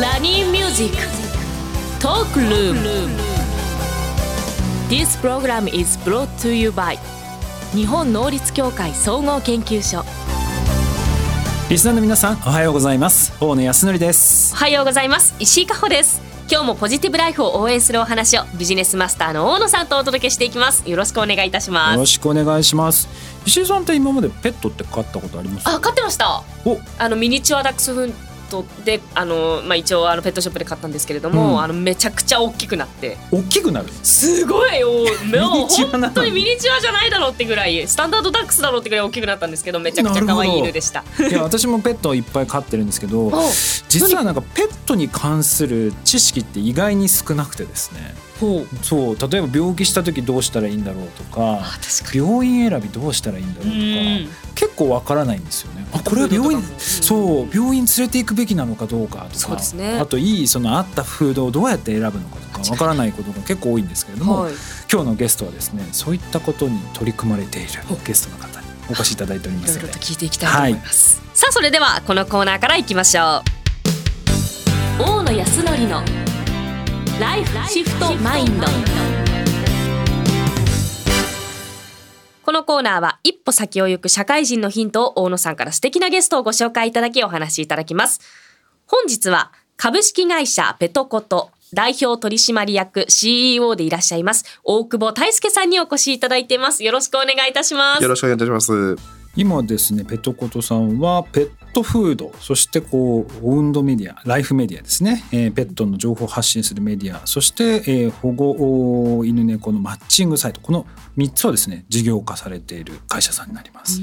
ラニーミュージックトークルーム This program is brought to you by 日本能率協会総合研究所リスナーの皆さんおはようございます。大野泰敬です。おはようございます。石井加穂です。今日もポジティブライフを応援するお話をビジネスマスターの大野さんとお届けしていきます。よろしくお願いいたします。よろしくお願いします。石井さんって今までペットって飼ったことあります？あ飼ってました。お。あのミニチュアダックスフントであの、まあ、一応あのペットショップで買ったんですけれども、うん。あのめちゃくちゃ大きくなって。大きくなる？すごいよ。もうミニチュアなの本当にミニチュアじゃないだろうってぐらいスタンダードダックスだろうってぐらい大きくなったんですけどめちゃくちゃ可愛い犬でした。いや私もペットをいっぱい飼ってるんですけど お実はなんかペットに関する知識って意外に少なくてですねそう例えば病気した時どうしたらいいんだろうとかあ確か病院選びどうしたらいいんだろうにとか結構わからないんですよね。あこれは病院そう病院連れて行くべきなのかどうかとかそうですね。あといいその合ったフードをどうやって選ぶのかとかわからないことが結構多いんですけれども、はい。今日のゲストはですねそういったことに取り組まれているゲストの方にお越しいただいておりまいろいろすのでと聞いていきたいと思います、さあそれではこのコーナーからいきましょう。大野康則のライフシフトマインド。このコーナーは一歩先を行く社会人のヒントを大野さんから素敵なゲストをご紹介いただきお話しいただきます。本日は株式会社ペトコト代表取締役 CEO でいらっしゃいます大久保大輔さんにお越しいただいています。よろしくお願いいたします。よろしくお願いいたします。今ですねペトコトさんはペットフードそしてこうオウンドメディアライフメディアですね、えーペットの情報を発信するメディアそして、えー保護お犬猫のマッチングサイト。この3つをですね事業化されている会社さんになります。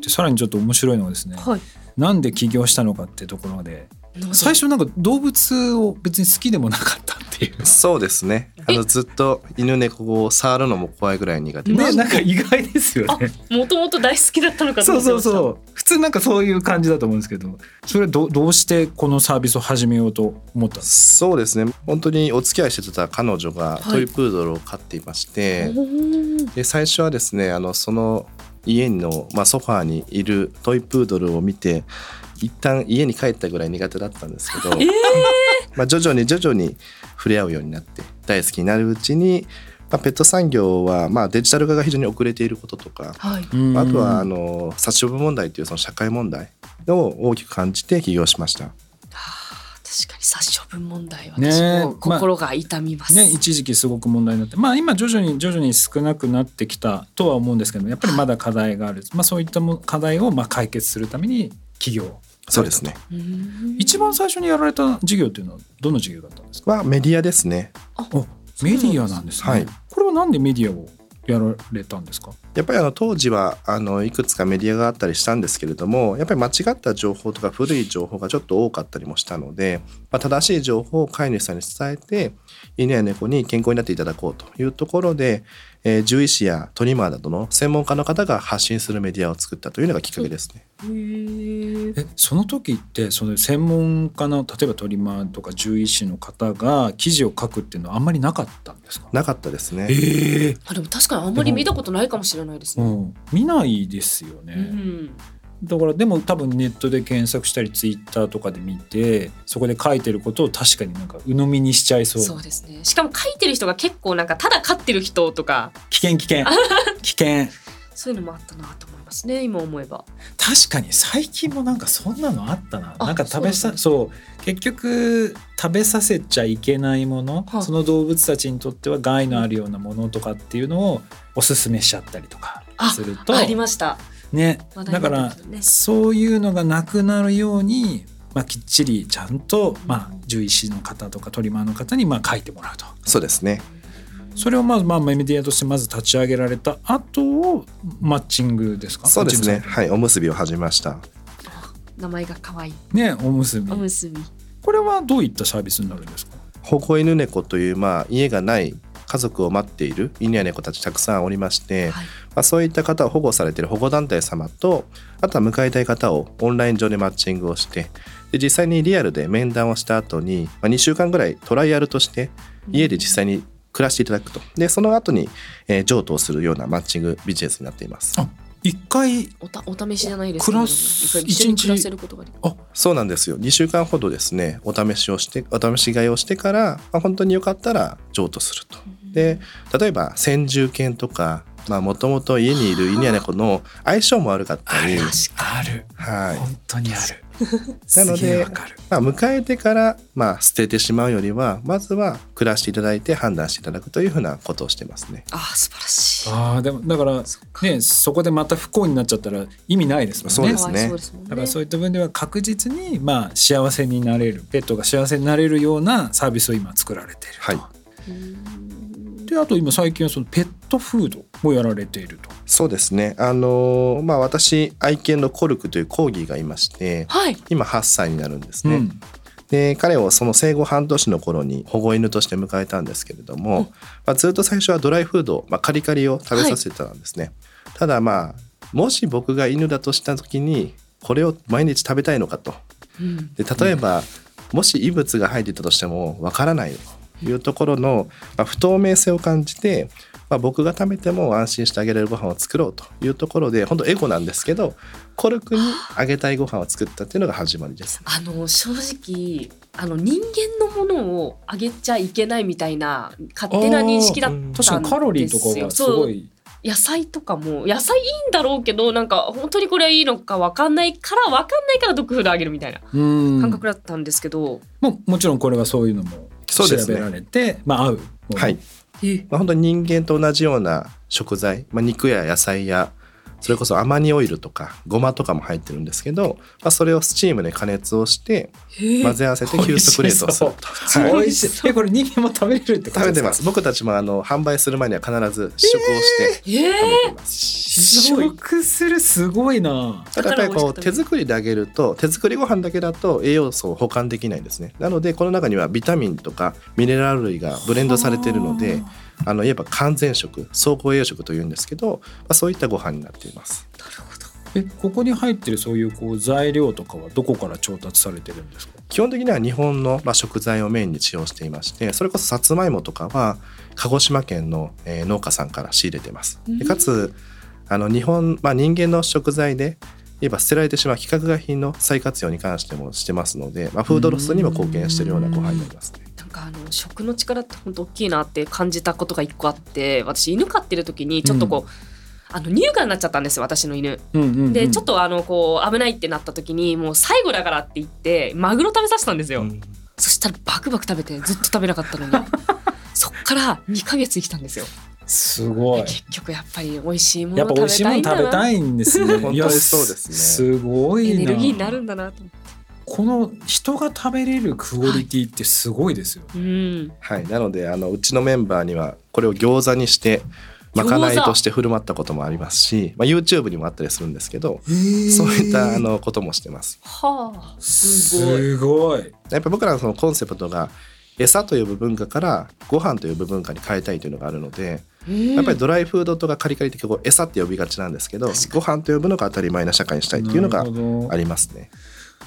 でさらにちょっと面白いのはですね、はい。なんで起業したのかってところで最初なんか動物を別に好きでもなかったっていう。そうですね。あのずっと犬猫を触るのも怖いぐらい苦手でね、なんか意外ですよね。もともと大好きだったのかとそうそうそう普通なんかそういう感じだと思うんですけどそれどどうしてこのサービスを始めようと思った？んですそうですね。本当にお付き合いしてた彼女がはいトイプードルを飼っていまして、おーで最初はですね、あのその家のまあソファーにいるトイプードルを見て。一旦家に帰ったぐらい苦手だったんですけど、まあ徐々に徐々に触れ合うようになって大好きになるうちに、まあ、ペット産業はまあデジタル化が非常に遅れていることとかはい。うん。あとはあの殺処分問題というその社会問題を大きく感じて起業しました。確かに殺処分問題はね私も心が痛みます、ね、一時期すごく問題になってまあ今徐々に徐々に少なくなってきたとは思うんですけどやっぱりまだ課題がある、まあ、そういったも課題をまあ解決するために起業そうですね。一番最初にやられた事業っていうのはどの事業だったんですか？はメディアですね。おメディアなんですね、はいこれはなんでメディアをやられたんですか？やっぱりあの当時はあのいくつかメディアがあったりしたんですけれどもやっぱり間違った情報とか古い情報がちょっと多かったりもしたので、まあ、正しい情報を飼い主さんに伝えて犬や猫に健康になっていただこうというところで、えー獣医師やトリマーなどの専門家の方が発信するメディアを作ったというのがきっかけですね。へー。えその時ってその専門家の例えばトリマーとか獣医師の方が記事を書くっていうのはあんまりなかったんですか？なかったですね。ええあでも確かにあんまり見たことないかもしれないですね、うん、見ないですようね、んだからでも多分ネットで検索したりツイッターとかで見てそこで書いてることを確かになんか鵜呑みにしちゃいそう。そうですね。しかも書いてる人が結構なんかただ飼ってる人とか。危険危険。危険。そういうのもあったなと思いますね今思えば。確かに最近もなんかそんなのあったな。あなんか食べさそう結局食べさせちゃいけないもの、はい。その動物たちにとっては害のあるようなものとかっていうのをおすすめしちゃったりとかあするとありましたね。だからそういうのがなくなるように、まあ、きっちりちゃんと、まあ、獣医師の方とかトリマーの方にまあ書いてもらうと。そうですね。それをまず、まあ、メディアとしてまず立ち上げられた後をマッチングですか？そうですね。はい、おむすびを始めました。名前が可愛い。ねおむすび。おむすび。これはどういったサービスになるんですか？保護犬猫という、まあ、家がない家族を待っている犬や猫たちたくさんおりまして、はい。まあ、そういった方を保護されている保護団体様とあとは迎えたい方をオンライン上でマッチングをしてで実際にリアルで面談をした後に、まあ、2週間ぐらいトライアルとして家で実際に暮らしていただくと。でその後に、えー譲渡をするようなマッチングビジネスになっています。あ一回おたお試しじゃないですけど暮らす一緒に一日暮らせることができる。そうなんですよ。2週間ほどですねお試しをしてお試し買いをしてから、まあ、本当によかったら譲渡すると。で例えば先住犬とかもともと家にいる犬や猫の相性も悪かったり、ある。はい。本当にある。なのでわかる。まあ、迎えてから、まあ、捨ててしまうよりはまずは暮らしていただいて判断していただくというふうなことをしてますね。あー素晴らしい。あーでもだからそねそこでまた不幸になっちゃったら意味ないですもんね。そうですね。ね。だからそういった分では確実にまあ幸せになれるペットが幸せになれるようなサービスを今作られていると。はいであと今最近はそのペットフードもやられていると。そうですね。あのーまあ私愛犬のコルクというコーギーがいましてはい。今8歳になるんですね。うん。で彼をその生後半年の頃に保護犬として迎えたんですけれども、うん。まあ、ずっと最初はドライフード、まあ、カリカリを食べさせてたんですね、ただまあもし僕が犬だとした時にこれを毎日食べたいのかと。うん。で例えば、もし異物が入っていたとしてもわからない。というところの、まあ、不透明性を感じて、まあ、僕が食べても安心してあげれるご飯を作ろうというところで本当エゴなんですけどコルクにあげたいご飯を作ったっていうのが始まりです。あの正直あの人間のものをあげちゃいけないみたいな勝手な認識だったんですよ。確かにカロリーとかがすごい。野菜とかも野菜いいんだろうけどなんか本当にこれはいいのか分かんないから分かんないからドッグフードあげるみたいなうん。感覚だったんですけど、もうもちろんこれはそういうのも調そうですねべられて、まあ合うはい。まあ、本当に人間と同じような食材、まあ、肉や野菜やそれこそアマニオイルとかごまとかも入ってるんですけど、まあ、それをスチームで加熱をして混ぜ合わせて急速冷凍する。と。はい。美味しい。えこれ人間も食べれるってことですか？食べてます。僕たちもあの販売する前には必ず試食をしてえー。食べてます、試食する？すごいな。ただやっぱりこう手作りであげると手作りご飯だけだと栄養素を保管できないんですね。なのでこの中にはビタミンとかミネラル類がブレンドされているのであのいわば完全食総合栄養食というんですけど、まあ、そういったご飯になっていますなるほどえここに入ってるそういうこう材料とかはどこから調達されてるんですか？基本的には日本の、まあ、食材をメインに使用していましてそれこそさつまいもとかは鹿児島県の、えー農家さんから仕入れてます。でかつあの日本、まあ、人間の食材で言えば捨てられてしまう規格外品の再活用に関してもしてますので、まあ、フードロスにも貢献しているようなご飯になりますね。なんかあの食の力って本当大きいなって感じたことが一個あって私犬飼ってる時にちょっとこう、あの乳がんになっちゃったんですよ私の犬。うんうんうんでちょっとあのこう危ないってなった時にもう最後だからって言ってマグロ食べさせたんですよ。うんそしたらバクバク食べてずっと食べなかったのに そっから2ヶ月生きたんですよ。すごい。結局やっぱり美味しいもやっぱ美の食べ味しいものたいんだな食べたいんですね。本当にそうですねすごいな。エネルギーになるんだなと思って。この人が食べれるクオリティってすごいですよ。うん、はい、なのであのうちのメンバーにはこれを餃子にしてまかないとして振る舞ったこともありますし、まあ、YouTube にもあったりするんですけどそういったあのこともしてます。はあすごい。すごい。やっぱ僕らのそのコンセプトが餌と呼ぶ文化からご飯と呼ぶ文化に変えたいというのがあるので、うんやっぱりドライフードとかカリカリって結構餌って呼びがちなんですけどご飯と呼ぶのが当たり前な社会にしたいっていうのがありますね。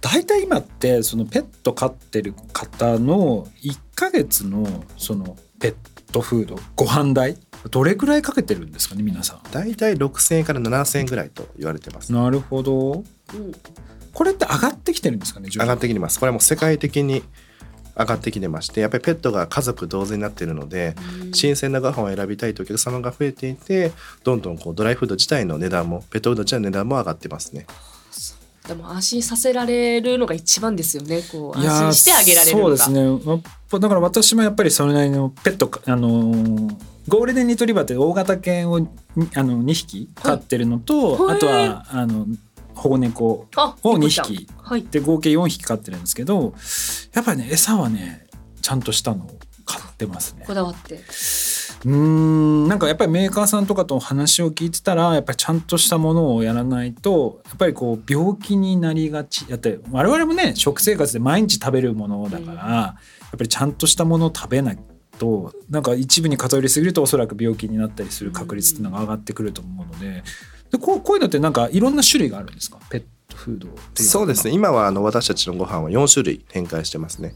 大体今ってそのペット飼ってる方の1ヶ月のそのペットフードご飯代どれくらいかけてるんですかね皆さだいたい6000円から7000円ぐらいと言われてます。ん。なるほど。うんこれって上がってきてるんですかね上がってきてます。これはもう世界的に上がってきてましてやっぱりペットが家族同然になっているので新鮮なご飯を選びたいというお客様が増えていてどんどんこうドライフード自体の値段もペットフード自体の値段も上がってますね。でも安心させられるのが一番ですよね。こう安心してあげられる。そうですねだから私もやっぱりそれなりのペットかあのーゴールデンリトリバーって大型犬をにあの2匹飼ってるのと、はいあとはあの保護猫あを2猫ちゃん匹はい。で合計4匹飼ってるんですけどやっぱりね餌はねちゃんとしたのを買ってますねこ。だわって。うーんなんかやっぱりメーカーさんとかと話を聞いてたらやっぱりちゃんとしたものをやらないとやっぱりこう病気になりがちだって我々もね食生活で毎日食べるものだから、うん。やっぱりちゃんとしたものを食べないとなんか一部に偏りすぎるとおそらく病気になったりする確率っていうのが上がってくると思うのででこうこういうのってなんかいろんな種類があるんですか？ペットフードそうですね。今はあの私たちのご飯は4種類展開してますね。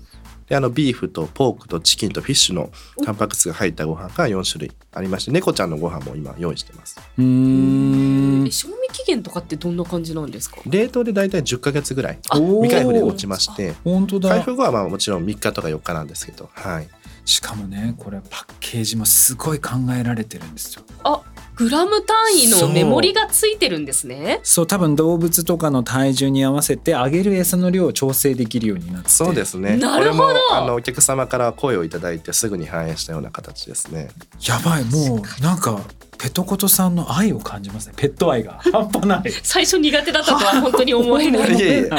であのビーフとポークとチキンとフィッシュのタンパク質が入ったご飯が4種類ありまして猫ちゃんのご飯も今用意してます。うーん。え賞味期限とかってどんな感じなんですか？冷凍で大体10ヶ月ぐらい。未開封で落ちまして。本当だ。開封後はまあもちろん3日とか4日なんですけどはいしかもねこれパッケージもすごい考えられてるんですよあグラム単位のメモリがついてるんですね。そう多分動物とかの体重に合わせてあげる餌の量を調整できるようになって。そうですね。なるほど。これもあのお客様から声をいただいてすぐに反映したような形ですね。やばいもうなんかペトコトさんの愛を感じますね。ペット愛が。半端ない。最初苦手だったとは本当に思えない。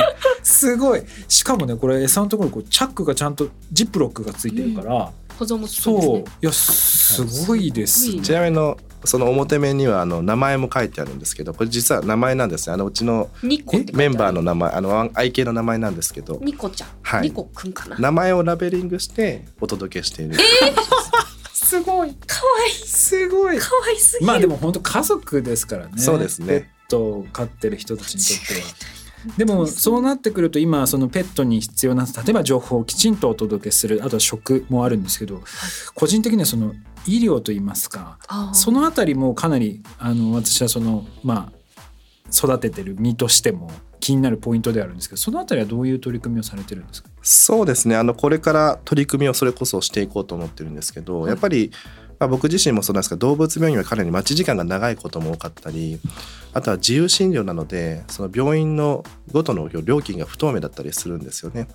すごい。しかもねこれ餌のところにこうチャックがちゃんとジップロックがついてるから、保存も効くんですそう。ねいやすごいです。ねすごい。ちなみにのその表面にはあの名前も書いてあるんですけどこれ実は名前なんですね。あのうちのメンバーの名前あの愛犬の名前なんですけど。ニコちゃん、はい。ニコくんかな。名前をラベリングしてお届けしている、すごい。可愛いすごい。可愛すぎる。まあでも本当家族ですからね。そうですね。ペットを飼ってる人たちにとっては。でも そうなってくると今そのペットに必要な例えば情報をきちんとお届けするあとは食もあるんですけど個人的にはその医療といいますかそのあたりもかなりあの私はそのまあ育ててる身としても気になるポイントであるんですけどそのあたりはどういう取り組みをされてるんですか？そうですね。あのこれから取り組みをそれこそしていこうと思ってるんですけど、はい。やっぱり、まあ、僕自身もそうなんですが動物病院はかなり待ち時間が長いことも多かったりあとは自由診療なのでその病院のごとの料金が不透明だったりするんですよね。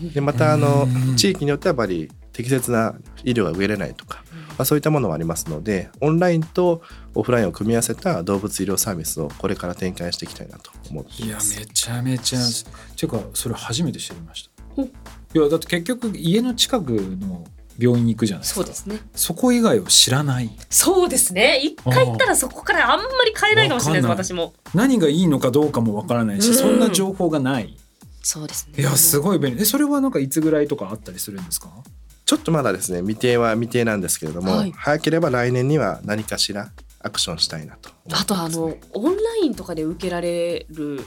でまたあのうん地域によってはやっぱり適切な医療が受けれないとか、まあ、そういったものもありますのでオンラインとオフラインを組み合わせた動物医療サービスをこれから展開していきたいなと思っていや。めちゃめちゃっていうかそれ初めて知りましたほいやだって結局家の近くの病院に行くじゃないですか。そうですね。そこ以外を知らない。そうですね。一回行ったらそこからあんまり買えないかもしれないです私も。何がいいのかどうかもわからないし、うん。そんな情報がない。そうですね。いやすごい便利。えそれはなんかいつぐらいとかあったりするんですか？ちょっとまだですね。未定は未定なんですけれども、はい。早ければ来年には何かしらアクションしたいなと思ってますあとあのオンラインとかで受けられる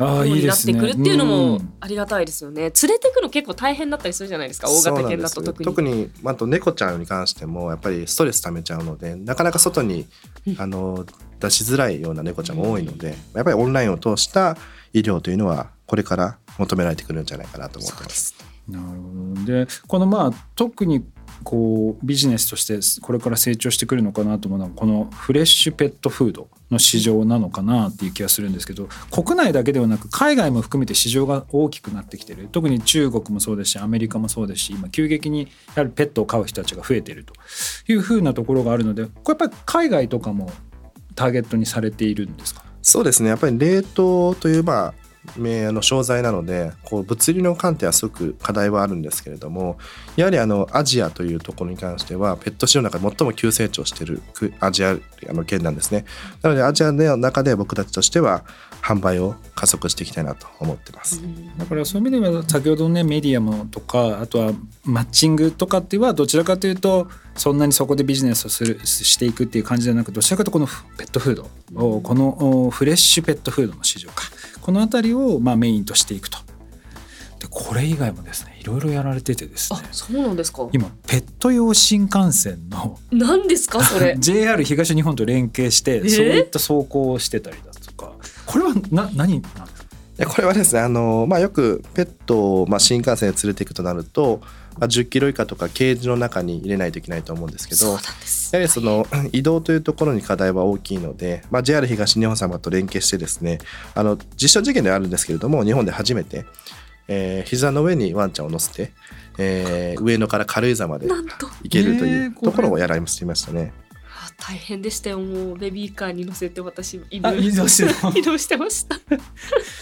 ああようになってくるっていうのもん。ありがたいですよね。連れてくの結構大変だったりするじゃないですか。大型犬だと特に。特にあと猫ちゃんに関してもやっぱりストレス溜めちゃうのでなかなか外にうん。あの出しづらいような猫ちゃんも多いのでやっぱりオンラインを通した医療というのはこれから求められてくるんじゃないかなと思ってま。す。す。ねなるほど。でこのまあ特にこうビジネスとしてこれから成長してくるのかなと思うのはこのフレッシュペットフードの市場なのかなっていう気がするんですけど国内だけではなく海外も含めて市場が大きくなってきてる。特に中国もそうですしアメリカもそうですし今急激にやはりペットを飼う人たちが増えてるというふうなところがあるのでこれやっぱり海外とかもターゲットにされているんですか？そうですね。やっぱり冷凍というまあめあの商材なのでこう物理の観点はすごく課題はあるんですけれどもやはりあのアジアというところに関してはペット市場の中で最も急成長しているアジアあの県なんですねなのでアジアの中で僕たちとしては販売を加速していきたいなと思ってます。だからそういう意味では先ほどねメディアもとかあとはマッチングとかっていうのはどちらかというとそんなにそこでビジネスをするしていくっていう感じじゃなくどちらかとこのペットフードこのフレッシュペットフードの市場かこの辺りをまあメインとしていくと。でこれ以外もですねいろいろやられててですね。あそうなんですか。今ペット用新幹線の何ですかそれ。JR 東日本と連携してえそういった走行をしてたりだとか。これはな何なんですか？でこれはですねあの、まあ、よくペットを、まあ、新幹線で連れていくとなると、まあ、10キロ以下とかケージの中に入れないといけないと思うんですけそうどなんです。やはりその移動というところに課題は大きいので、まあ、JR 東日本様と連携してですねあの実証実験ではあるんですけれども日本で初めて、えー膝の上にワンちゃんを乗せて、えー上野から軽井沢まで行けるというところをやられましたね。あ大変でしたよ。もうベビーカーに乗せて私移動してた移動してました。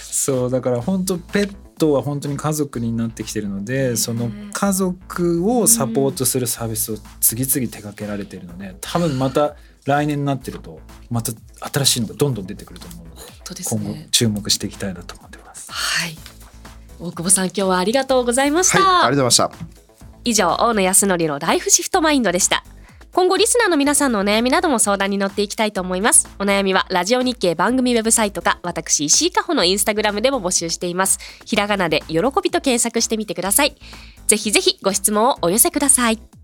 そうだから本当ペットは本当に家族になってきてるのでその家族をサポートするサービスを次々手掛けられてるので多分また来年になってるとまた新しいのがどんどん出てくると思うので本当です今後ね注目していきたいなと思ってます。はい。大久保さん今日はありがとうございました、はい、ありがとうございました。以上大野康則のライフシフトマインドでした今後リスナーの皆さんのお悩みなども相談に乗っていきたいと思います。お悩みはラジオ日経番組ウェブサイトか私石井加穂のインスタグラムでも募集しています。ひらがなで喜びと検索してみてください。ぜひぜひご質問をお寄せください。